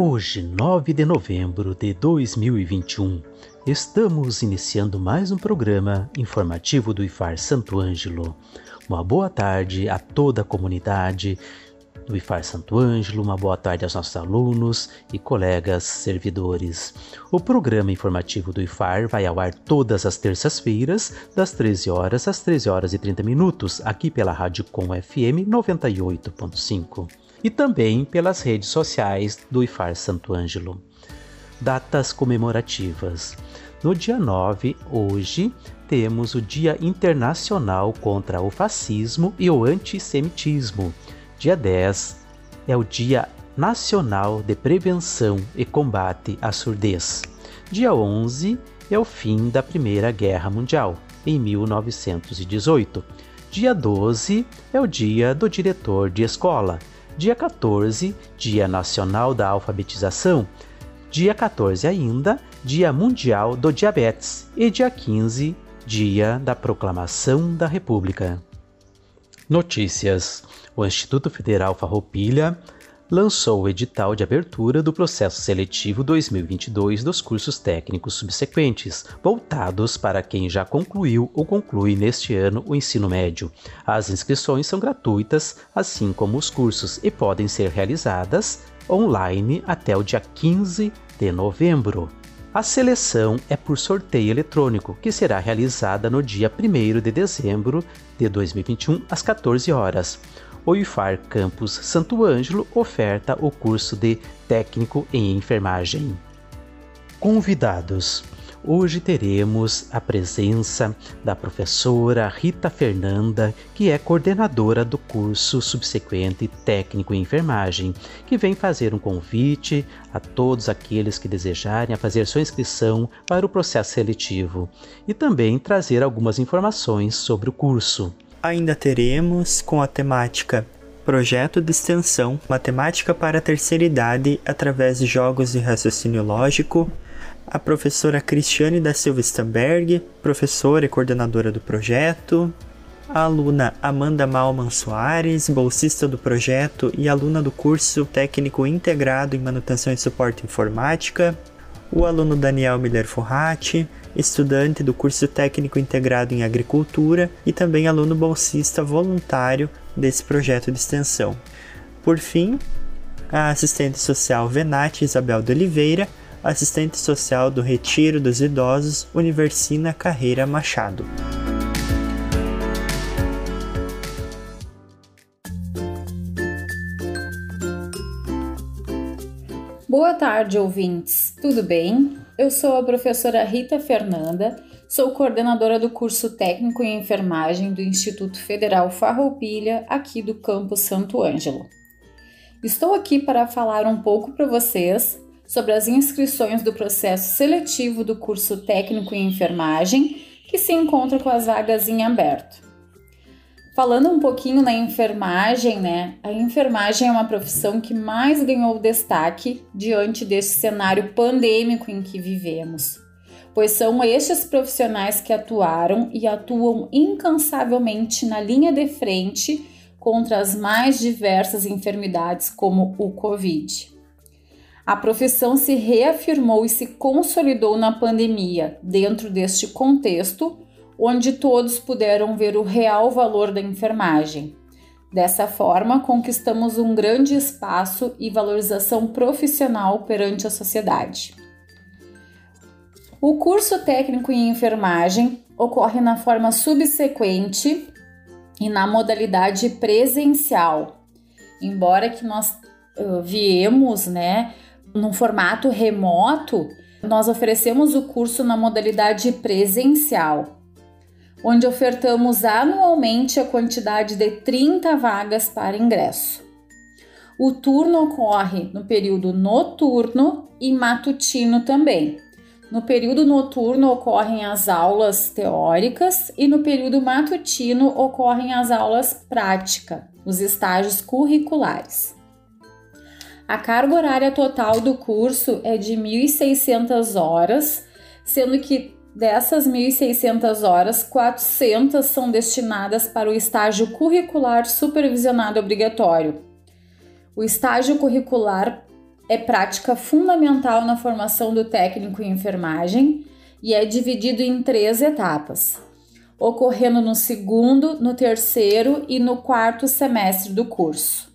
Hoje, 9 de novembro de 2021, estamos iniciando mais um programa informativo do IFAR Santo Ângelo. Uma boa tarde a toda a comunidade do IFAR Santo Ângelo, uma boa tarde aos nossos alunos e colegas servidores. O programa informativo do IFAR vai ao ar todas as terças-feiras, das 13 horas às 13 horas e 30 minutos, aqui pela Rádio Com FM 98.5 e também pelas redes sociais do IFAR Santo Ângelo. Datas comemorativas. No dia 9, hoje, temos o Dia Internacional contra o Fascismo e o Antissemitismo. Dia 10 é o Dia Nacional de Prevenção e Combate à Surdez. Dia 11 é o fim da Primeira Guerra Mundial, em 1918. Dia 12 é o Dia do Diretor de Escola. Dia 14, Dia Nacional da Alfabetização. Dia 14 ainda, Dia Mundial do Diabetes. E dia 15, Dia da Proclamação da República. Notícias: O Instituto Federal Farroupilha lançou o edital de abertura do processo seletivo 2022 dos cursos técnicos subsequentes, voltados para quem já concluiu ou conclui neste ano o ensino médio. As inscrições são gratuitas, assim como os cursos, e podem ser realizadas online até o dia 15 de novembro. A seleção é por sorteio eletrônico, que será realizada no dia 1 de dezembro de 2021, às 14 horas o IFAR Campus Santo Ângelo oferta o curso de Técnico em Enfermagem. Convidados. Hoje teremos a presença da professora Rita Fernanda, que é coordenadora do curso subsequente Técnico em Enfermagem, que vem fazer um convite a todos aqueles que desejarem fazer sua inscrição para o processo seletivo e também trazer algumas informações sobre o curso ainda teremos com a temática Projeto de Extensão Matemática para a Terceira Idade através de jogos de raciocínio lógico, a professora Cristiane da Silva Stamberg, professora e coordenadora do projeto, a aluna Amanda Malman Soares, bolsista do projeto e aluna do curso técnico integrado em manutenção e suporte informática, o aluno Daniel Miller Forrati, estudante do curso técnico integrado em agricultura e também aluno bolsista voluntário desse projeto de extensão. Por fim, a assistente social Venate Isabel de Oliveira, assistente social do Retiro dos Idosos Universina Carreira Machado. Boa tarde, ouvintes. Tudo bem? Eu sou a professora Rita Fernanda, sou coordenadora do curso técnico em enfermagem do Instituto Federal Farroupilha, aqui do campus Santo Ângelo. Estou aqui para falar um pouco para vocês sobre as inscrições do processo seletivo do curso técnico em enfermagem, que se encontra com as vagas em aberto. Falando um pouquinho na enfermagem, né? A enfermagem é uma profissão que mais ganhou destaque diante desse cenário pandêmico em que vivemos, pois são estes profissionais que atuaram e atuam incansavelmente na linha de frente contra as mais diversas enfermidades, como o Covid. A profissão se reafirmou e se consolidou na pandemia, dentro deste contexto onde todos puderam ver o real valor da enfermagem. Dessa forma, conquistamos um grande espaço e valorização profissional perante a sociedade. O curso técnico em enfermagem ocorre na forma subsequente e na modalidade presencial. Embora que nós uh, viemos, né, num formato remoto, nós oferecemos o curso na modalidade presencial. Onde ofertamos anualmente a quantidade de 30 vagas para ingresso. O turno ocorre no período noturno e matutino também. No período noturno ocorrem as aulas teóricas e no período matutino ocorrem as aulas práticas, os estágios curriculares. A carga horária total do curso é de 1.600 horas, sendo que dessas 1.600 horas, 400 são destinadas para o estágio curricular supervisionado obrigatório. O estágio curricular é prática fundamental na formação do técnico em enfermagem e é dividido em três etapas, ocorrendo no segundo, no terceiro e no quarto semestre do curso.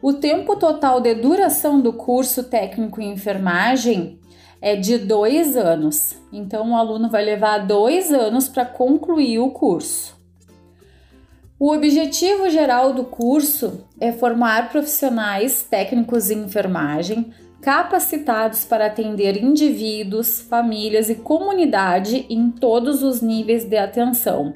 O tempo total de duração do curso técnico em enfermagem é de dois anos, então o aluno vai levar dois anos para concluir o curso. O objetivo geral do curso é formar profissionais técnicos em enfermagem capacitados para atender indivíduos, famílias e comunidade em todos os níveis de atenção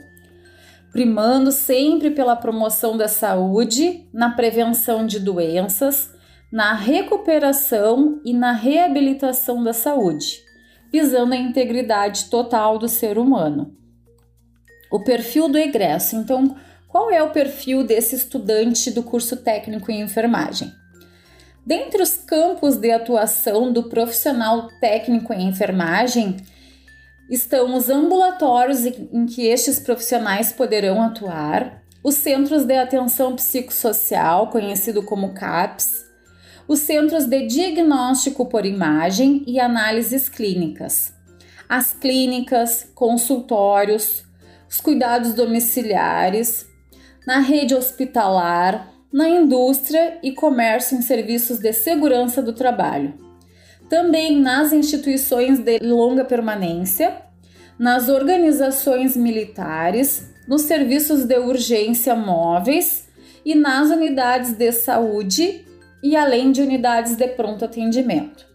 primando sempre pela promoção da saúde, na prevenção de doenças, na recuperação e na reabilitação da saúde, visando a integridade total do ser humano. O perfil do egresso. Então, qual é o perfil desse estudante do curso técnico em enfermagem? Dentre os campos de atuação do profissional técnico em enfermagem, estão os ambulatórios em que estes profissionais poderão atuar, os centros de atenção psicossocial, conhecido como CAPS, os centros de diagnóstico por imagem e análises clínicas, as clínicas, consultórios, os cuidados domiciliares, na rede hospitalar, na indústria e comércio em serviços de segurança do trabalho. Também nas instituições de longa permanência, nas organizações militares, nos serviços de urgência móveis e nas unidades de saúde e além de unidades de pronto atendimento.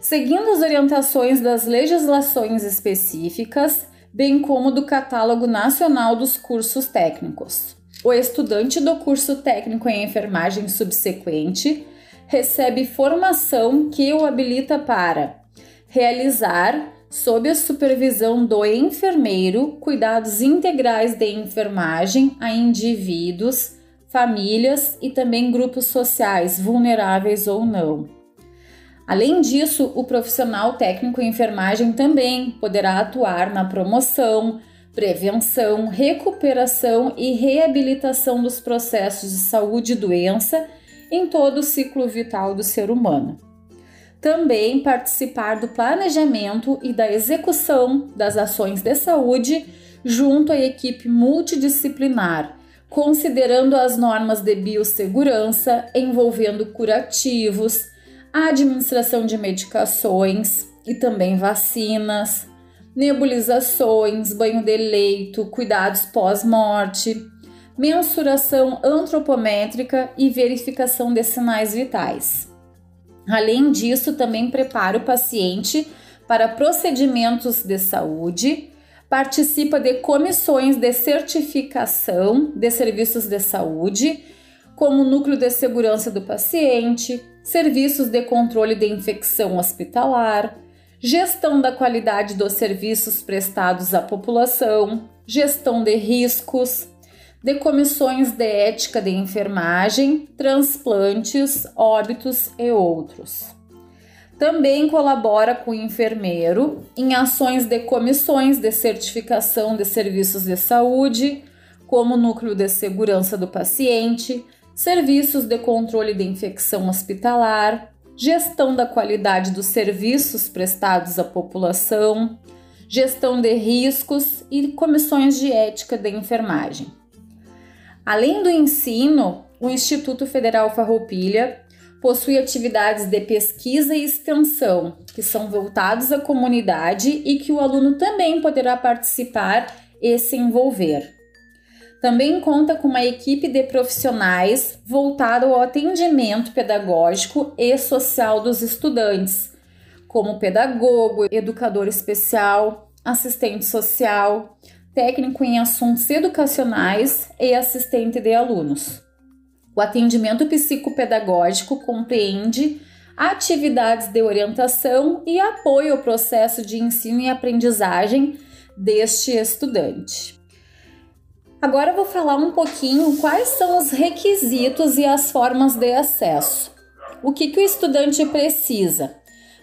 Seguindo as orientações das legislações específicas, bem como do Catálogo Nacional dos Cursos Técnicos. O estudante do curso técnico em enfermagem subsequente recebe formação que o habilita para realizar, sob a supervisão do enfermeiro, cuidados integrais de enfermagem a indivíduos, famílias e também grupos sociais, vulneráveis ou não. Além disso, o profissional técnico em enfermagem também poderá atuar na promoção, prevenção, recuperação e reabilitação dos processos de saúde e doença em todo o ciclo vital do ser humano. Também participar do planejamento e da execução das ações de saúde junto à equipe multidisciplinar, considerando as normas de biossegurança envolvendo curativos, a administração de medicações e também vacinas, nebulizações, banho de leito, cuidados pós-morte, mensuração antropométrica e verificação de sinais vitais. Além disso, também prepara o paciente para procedimentos de saúde, participa de comissões de certificação de serviços de saúde, como núcleo de segurança do paciente, serviços de controle de infecção hospitalar, gestão da qualidade dos serviços prestados à população, gestão de riscos, de comissões de ética de enfermagem, transplantes, óbitos e outros. Também colabora com o enfermeiro em ações de comissões de certificação de serviços de saúde, como núcleo de segurança do paciente, serviços de controle de infecção hospitalar, gestão da qualidade dos serviços prestados à população, gestão de riscos e comissões de ética de enfermagem. Além do ensino, o Instituto Federal Farroupilha possui atividades de pesquisa e extensão que são voltados à comunidade e que o aluno também poderá participar e se envolver. Também conta com uma equipe de profissionais voltada ao atendimento pedagógico e social dos estudantes, como pedagogo, educador especial, assistente social, técnico em assuntos educacionais e assistente de alunos. O atendimento psicopedagógico compreende atividades de orientação e apoio ao processo de ensino e aprendizagem deste estudante. Agora vou falar um pouquinho quais são os requisitos e as formas de acesso. O que, que o estudante precisa?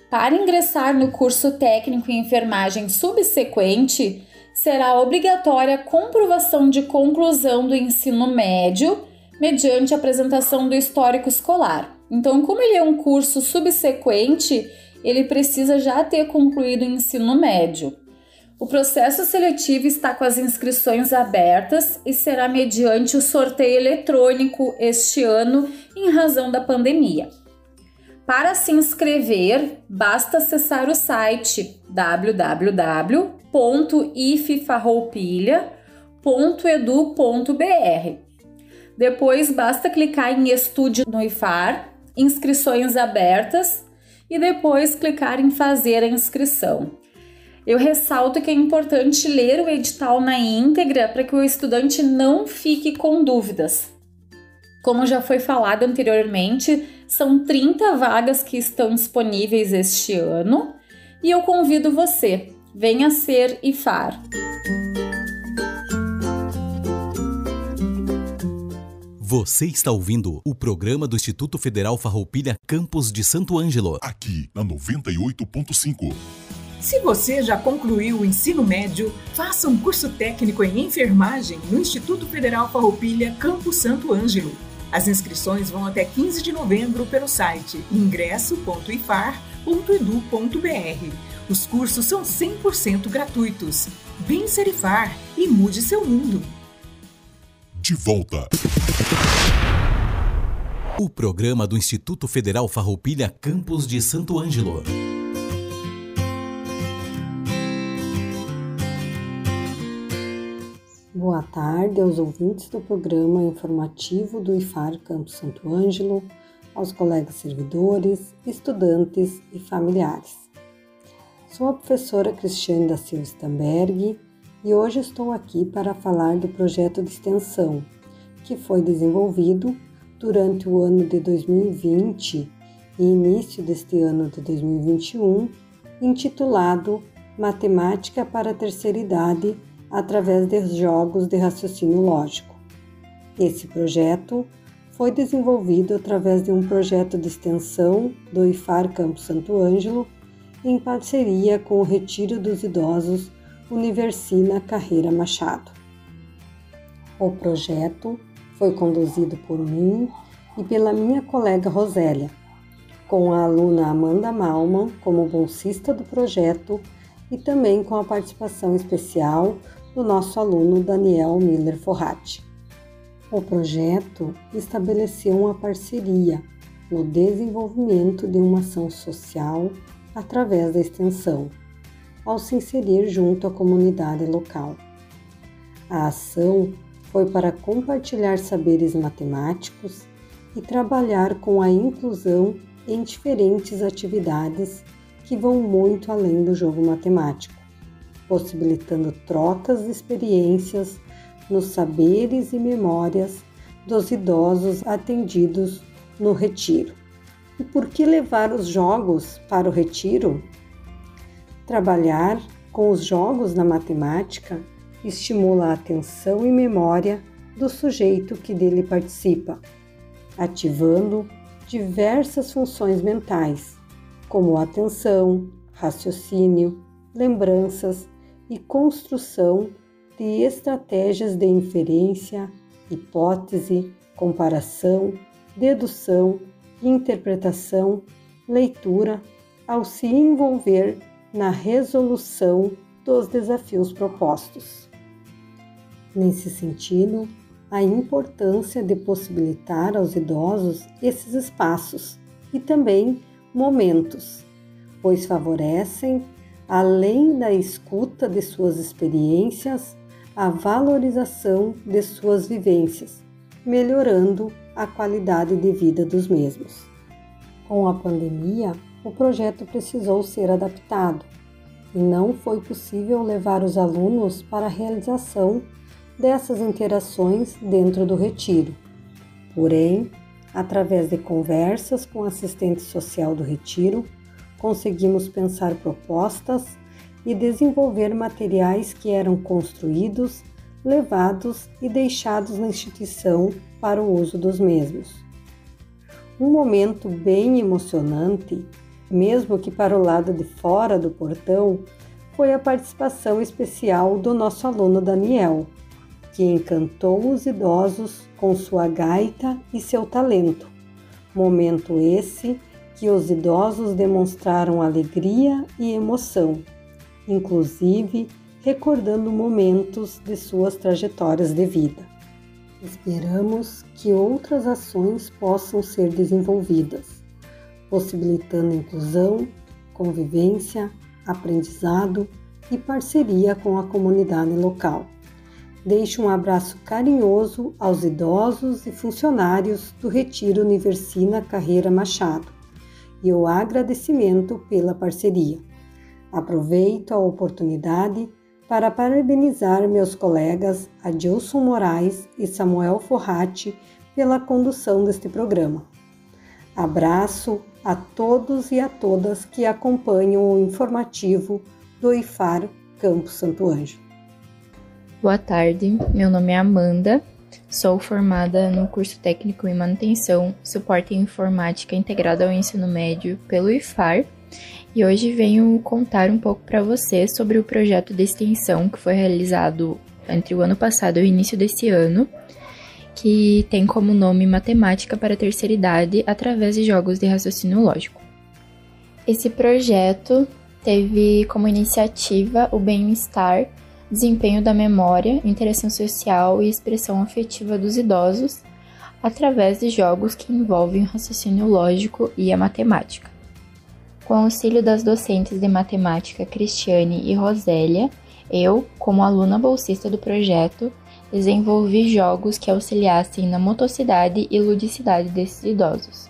Para ingressar no curso técnico em enfermagem subsequente, será obrigatória a comprovação de conclusão do ensino médio mediante apresentação do histórico escolar. Então, como ele é um curso subsequente, ele precisa já ter concluído o ensino médio. O processo seletivo está com as inscrições abertas e será mediante o sorteio eletrônico este ano em razão da pandemia. Para se inscrever, basta acessar o site www.ififarroupilha.edu.br. Depois basta clicar em Estude no IFAR, Inscrições abertas e depois clicar em Fazer a inscrição. Eu ressalto que é importante ler o edital na íntegra para que o estudante não fique com dúvidas. Como já foi falado anteriormente, são 30 vagas que estão disponíveis este ano e eu convido você, venha ser IFAR. Você está ouvindo o programa do Instituto Federal Farroupilha Campos de Santo Ângelo. Aqui na 98.5. Se você já concluiu o ensino médio, faça um curso técnico em enfermagem no Instituto Federal Farroupilha Campo Santo Ângelo. As inscrições vão até 15 de novembro pelo site ingresso.ifar.edu.br. Os cursos são 100% gratuitos. Vem Serifar e mude seu mundo. De volta. O programa do Instituto Federal Farroupilha Campos de Santo Ângelo. Boa tarde aos ouvintes do programa informativo do IFAR Campo Santo Ângelo, aos colegas servidores, estudantes e familiares. Sou a professora Cristiane da Silva Stamberg e hoje estou aqui para falar do projeto de extensão que foi desenvolvido durante o ano de 2020 e início deste ano de 2021, intitulado Matemática para a Terceira Idade através de jogos de raciocínio lógico. Esse projeto foi desenvolvido através de um projeto de extensão do IFAR Campo Santo Ângelo, em parceria com o Retiro dos Idosos Universina Carreira Machado. O projeto foi conduzido por mim e pela minha colega Rosélia, com a aluna Amanda Malman como bolsista do projeto e também com a participação especial do nosso aluno Daniel Miller Forratti. O projeto estabeleceu uma parceria no desenvolvimento de uma ação social através da extensão, ao se inserir junto à comunidade local. A ação foi para compartilhar saberes matemáticos e trabalhar com a inclusão em diferentes atividades que vão muito além do jogo matemático possibilitando trocas de experiências nos saberes e memórias dos idosos atendidos no retiro. E por que levar os jogos para o retiro? Trabalhar com os jogos na matemática estimula a atenção e memória do sujeito que dele participa, ativando diversas funções mentais, como atenção, raciocínio, lembranças e construção de estratégias de inferência, hipótese, comparação, dedução, interpretação, leitura, ao se envolver na resolução dos desafios propostos. Nesse sentido, a importância de possibilitar aos idosos esses espaços e também momentos, pois favorecem além da escuta de suas experiências, a valorização de suas vivências, melhorando a qualidade de vida dos mesmos. Com a pandemia, o projeto precisou ser adaptado, e não foi possível levar os alunos para a realização dessas interações dentro do retiro. Porém, através de conversas com a assistente social do retiro, conseguimos pensar propostas e desenvolver materiais que eram construídos, levados e deixados na instituição para o uso dos mesmos. Um momento bem emocionante, mesmo que para o lado de fora do portão, foi a participação especial do nosso aluno Daniel, que encantou os idosos com sua gaita e seu talento. Momento esse que os idosos demonstraram alegria e emoção, inclusive recordando momentos de suas trajetórias de vida. Esperamos que outras ações possam ser desenvolvidas, possibilitando inclusão, convivência, aprendizado e parceria com a comunidade local. Deixo um abraço carinhoso aos idosos e funcionários do Retiro Universina Carreira Machado e o agradecimento pela parceria. Aproveito a oportunidade para parabenizar meus colegas Adilson Moraes e Samuel Forratti pela condução deste programa. Abraço a todos e a todas que acompanham o informativo do IFAR Campo Santo Anjo. Boa tarde, meu nome é Amanda, sou formada no curso técnico em manutenção, suporte em informática integrado ao ensino médio pelo IFAR e hoje venho contar um pouco para você sobre o projeto de extensão que foi realizado entre o ano passado e o início desse ano, que tem como nome Matemática para a Terceira Idade através de jogos de raciocínio lógico. Esse projeto teve como iniciativa o bem-estar desempenho da memória, interação social e expressão afetiva dos idosos através de jogos que envolvem o raciocínio lógico e a matemática. Com o auxílio das docentes de matemática Cristiane e Rosélia, eu, como aluna bolsista do projeto, desenvolvi jogos que auxiliassem na motocidade e ludicidade desses idosos.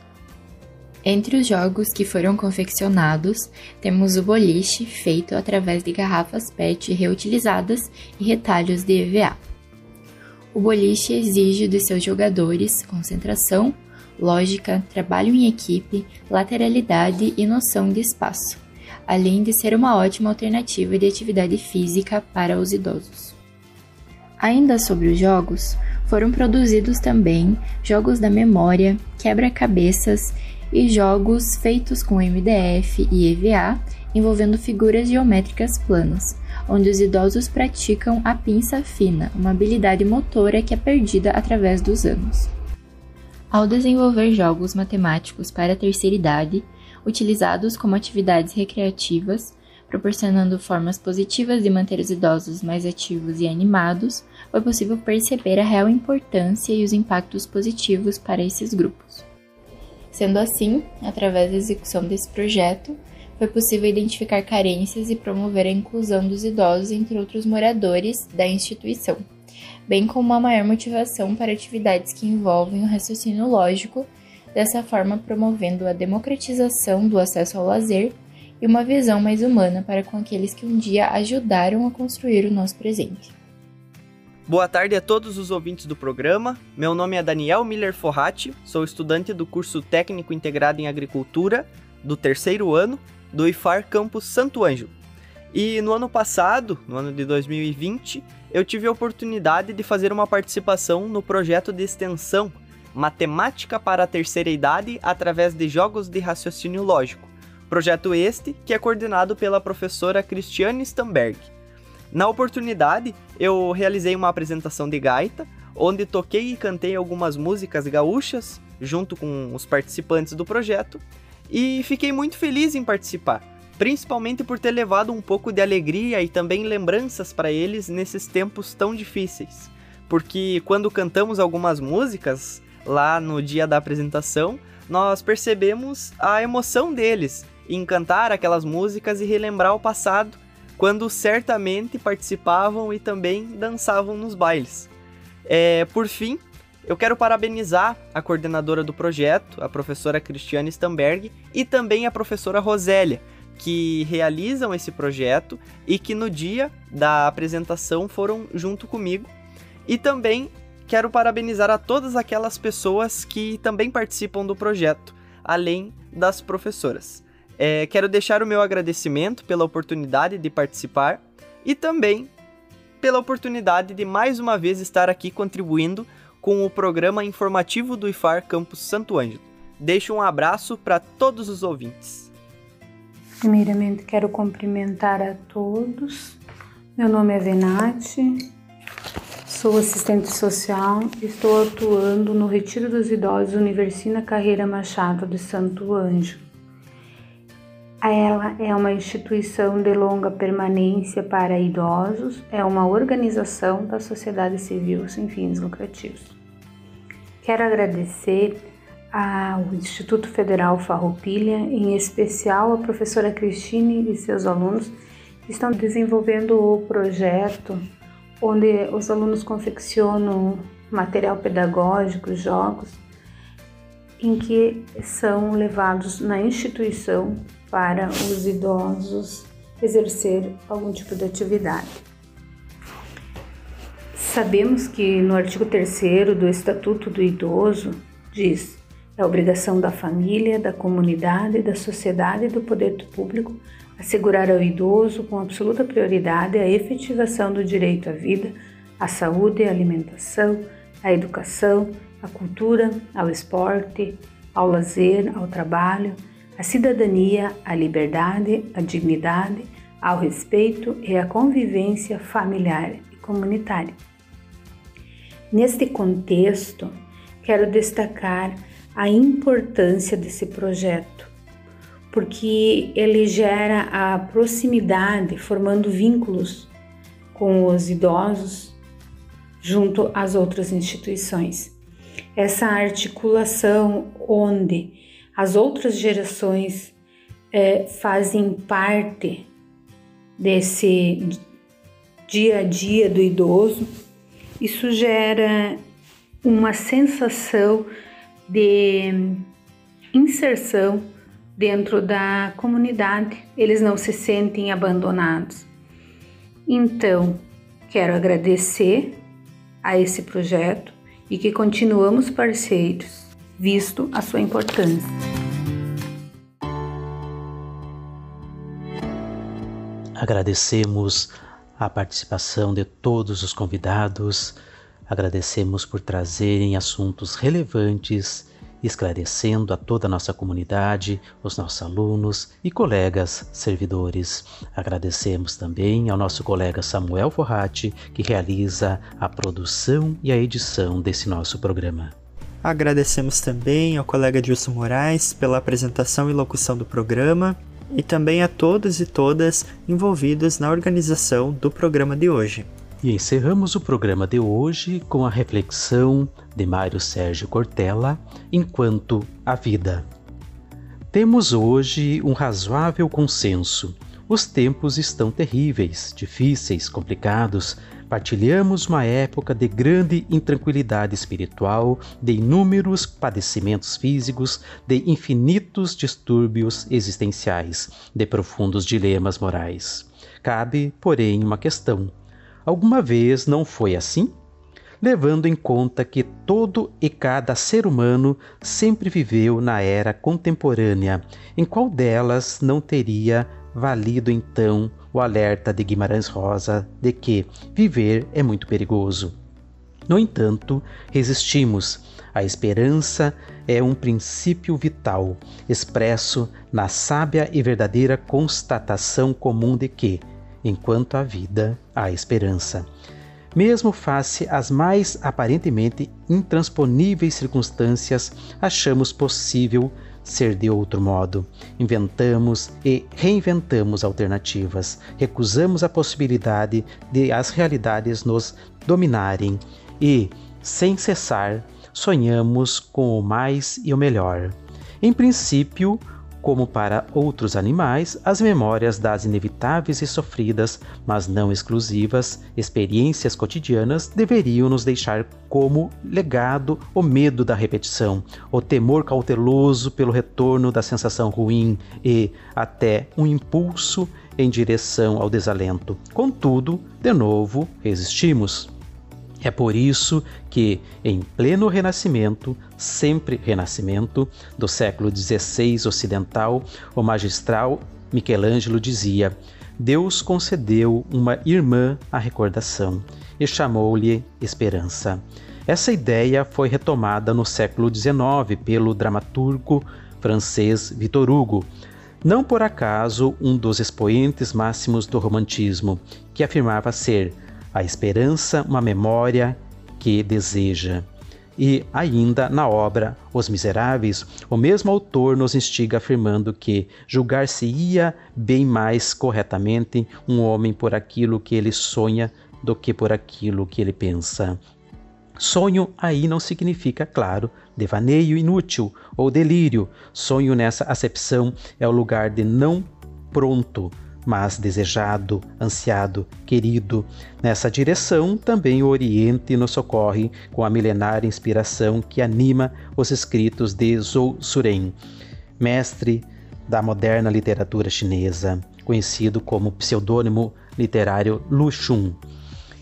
Entre os jogos que foram confeccionados, temos o boliche, feito através de garrafas PET reutilizadas e retalhos de EVA. O boliche exige dos seus jogadores concentração, lógica, trabalho em equipe, lateralidade e noção de espaço, além de ser uma ótima alternativa de atividade física para os idosos. Ainda sobre os jogos, foram produzidos também jogos da memória, quebra-cabeças e jogos feitos com MDF e EVA envolvendo figuras geométricas planas, onde os idosos praticam a pinça fina, uma habilidade motora que é perdida através dos anos. Ao desenvolver jogos matemáticos para a terceira idade, utilizados como atividades recreativas, proporcionando formas positivas de manter os idosos mais ativos e animados, foi possível perceber a real importância e os impactos positivos para esses grupos. Sendo assim, através da execução desse projeto, foi possível identificar carências e promover a inclusão dos idosos entre outros moradores da instituição, bem como uma maior motivação para atividades que envolvem o raciocínio lógico, dessa forma promovendo a democratização do acesso ao lazer e uma visão mais humana para com aqueles que um dia ajudaram a construir o nosso presente. Boa tarde a todos os ouvintes do programa. Meu nome é Daniel Miller Forratti, sou estudante do curso Técnico Integrado em Agricultura do terceiro ano do IFAR Campus Santo Ângelo. E no ano passado, no ano de 2020, eu tive a oportunidade de fazer uma participação no projeto de extensão Matemática para a Terceira Idade através de jogos de raciocínio lógico. Projeto este que é coordenado pela professora Cristiane Stamberg. Na oportunidade, eu realizei uma apresentação de gaita, onde toquei e cantei algumas músicas gaúchas junto com os participantes do projeto e fiquei muito feliz em participar, principalmente por ter levado um pouco de alegria e também lembranças para eles nesses tempos tão difíceis. Porque quando cantamos algumas músicas lá no dia da apresentação, nós percebemos a emoção deles em cantar aquelas músicas e relembrar o passado quando certamente participavam e também dançavam nos bailes. É, por fim, eu quero parabenizar a coordenadora do projeto, a professora Cristiane Stamberg, e também a professora Rosélia, que realizam esse projeto e que no dia da apresentação foram junto comigo. E também quero parabenizar a todas aquelas pessoas que também participam do projeto, além das professoras. É, quero deixar o meu agradecimento pela oportunidade de participar e também pela oportunidade de mais uma vez estar aqui contribuindo com o programa informativo do IFAR Campus Santo Ângelo. Deixo um abraço para todos os ouvintes. Primeiramente, quero cumprimentar a todos. Meu nome é Venati, sou assistente social e estou atuando no Retiro dos Idosos Universina Carreira Machado de Santo Ângelo. Ela é uma instituição de longa permanência para idosos, é uma organização da sociedade civil sem fins lucrativos. Quero agradecer ao Instituto Federal Farroupilha, em especial a professora Cristine e seus alunos, que estão desenvolvendo o projeto onde os alunos confeccionam material pedagógico, jogos, em que são levados na instituição para os idosos exercer algum tipo de atividade. Sabemos que no artigo 3 do Estatuto do Idoso diz: é obrigação da família, da comunidade, da sociedade e do poder público assegurar ao idoso com absoluta prioridade a efetivação do direito à vida, à saúde, à alimentação, à educação, à cultura, ao esporte, ao lazer, ao trabalho, à cidadania, à liberdade, à dignidade, ao respeito e à convivência familiar e comunitária. Neste contexto, quero destacar a importância desse projeto, porque ele gera a proximidade, formando vínculos com os idosos junto às outras instituições. Essa articulação onde as outras gerações é, fazem parte desse dia a dia do idoso, isso gera uma sensação de inserção dentro da comunidade, eles não se sentem abandonados. Então, quero agradecer a esse projeto e que continuamos parceiros, visto a sua importância. Agradecemos a participação de todos os convidados Agradecemos por trazerem assuntos relevantes, esclarecendo a toda a nossa comunidade, os nossos alunos e colegas servidores. Agradecemos também ao nosso colega Samuel Forratti, que realiza a produção e a edição desse nosso programa. Agradecemos também ao colega Dilson Moraes pela apresentação e locução do programa e também a todos e todas envolvidos na organização do programa de hoje. E encerramos o programa de hoje com a reflexão de Mário Sérgio Cortella, Enquanto a Vida. Temos hoje um razoável consenso. Os tempos estão terríveis, difíceis, complicados. Partilhamos uma época de grande intranquilidade espiritual, de inúmeros padecimentos físicos, de infinitos distúrbios existenciais, de profundos dilemas morais. Cabe, porém, uma questão Alguma vez não foi assim? Levando em conta que todo e cada ser humano sempre viveu na era contemporânea, em qual delas não teria valido então o alerta de Guimarães Rosa de que viver é muito perigoso? No entanto, resistimos. A esperança é um princípio vital, expresso na sábia e verdadeira constatação comum de que enquanto há vida, há esperança. Mesmo face às mais aparentemente intransponíveis circunstâncias, achamos possível ser de outro modo. Inventamos e reinventamos alternativas, recusamos a possibilidade de as realidades nos dominarem e, sem cessar, sonhamos com o mais e o melhor. Em princípio, como para outros animais, as memórias das inevitáveis e sofridas, mas não exclusivas, experiências cotidianas deveriam nos deixar como legado o medo da repetição, o temor cauteloso pelo retorno da sensação ruim e até um impulso em direção ao desalento. Contudo, de novo, resistimos. É por isso que, em pleno renascimento, sempre renascimento, do século XVI ocidental, o magistral Michelangelo dizia: Deus concedeu uma irmã à recordação e chamou-lhe esperança. Essa ideia foi retomada no século XIX pelo dramaturgo francês Victor Hugo, não por acaso um dos expoentes máximos do romantismo, que afirmava ser a esperança, uma memória que deseja. E ainda na obra Os Miseráveis, o mesmo autor nos instiga afirmando que julgar-se-ia bem mais corretamente um homem por aquilo que ele sonha do que por aquilo que ele pensa. Sonho aí não significa, claro, devaneio inútil ou delírio. Sonho nessa acepção é o lugar de não pronto, mas desejado, ansiado, querido. Nessa direção, também o Oriente nos socorre com a milenária inspiração que anima os escritos de Zhou Suren, mestre da moderna literatura chinesa, conhecido como pseudônimo literário Lu Xun.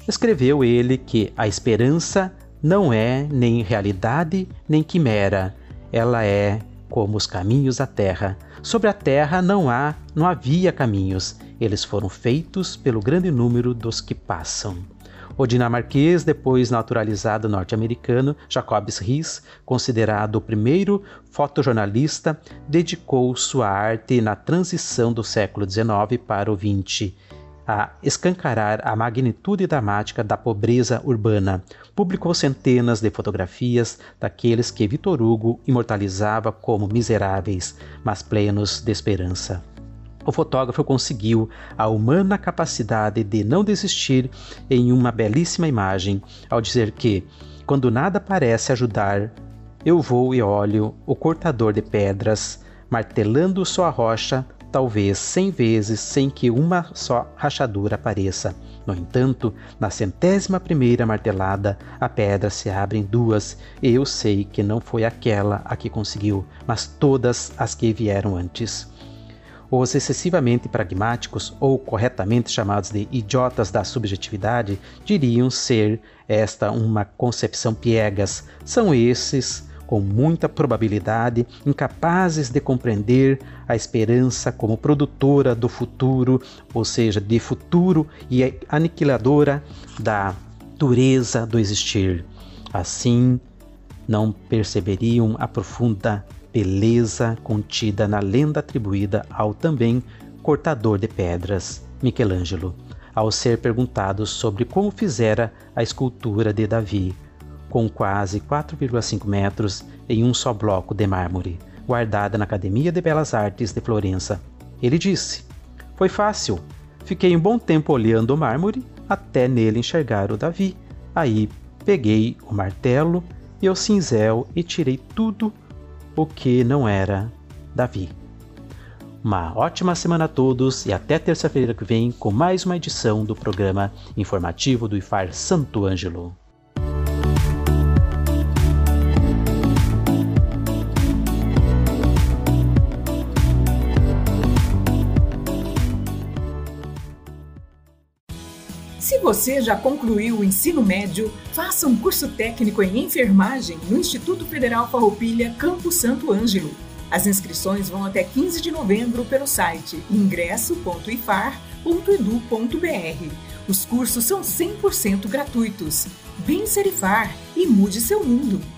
Escreveu ele que a esperança não é nem realidade nem quimera, ela é como os caminhos da terra. Sobre a terra não há, não havia caminhos, eles foram feitos pelo grande número dos que passam. O dinamarquês, depois naturalizado norte-americano, Jacobs Riis, considerado o primeiro fotojornalista, dedicou sua arte na transição do século XIX para o XX a escancarar a magnitude dramática da pobreza urbana. Publicou centenas de fotografias daqueles que Vitor Hugo imortalizava como miseráveis, mas plenos de esperança. O fotógrafo conseguiu a humana capacidade de não desistir em uma belíssima imagem, ao dizer que, quando nada parece ajudar, eu vou e olho o cortador de pedras martelando sua rocha talvez cem vezes sem que uma só rachadura apareça. No entanto, na centésima primeira martelada, a pedra se abre em duas, e eu sei que não foi aquela a que conseguiu, mas todas as que vieram antes. Os excessivamente pragmáticos, ou corretamente chamados de idiotas da subjetividade, diriam ser esta uma concepção piegas. São esses com muita probabilidade, incapazes de compreender a esperança como produtora do futuro, ou seja, de futuro e aniquiladora da dureza do existir. Assim, não perceberiam a profunda beleza contida na lenda atribuída ao também cortador de pedras, Michelangelo, ao ser perguntado sobre como fizera a escultura de Davi com quase 4,5 metros em um só bloco de mármore, guardada na Academia de Belas Artes de Florença. Ele disse: Foi fácil. Fiquei um bom tempo olhando o mármore até nele enxergar o Davi. Aí peguei o martelo e o cinzel e tirei tudo o que não era Davi. Uma ótima semana a todos e até terça-feira que vem com mais uma edição do programa informativo do IFAR Santo Ângelo. Você já concluiu o ensino médio, faça um curso técnico em enfermagem no Instituto Federal Farroupilha Campo Santo Ângelo. As inscrições vão até 15 de novembro pelo site ingresso.ifar.edu.br. Os cursos são 100% gratuitos. Vem Serifar e mude seu mundo!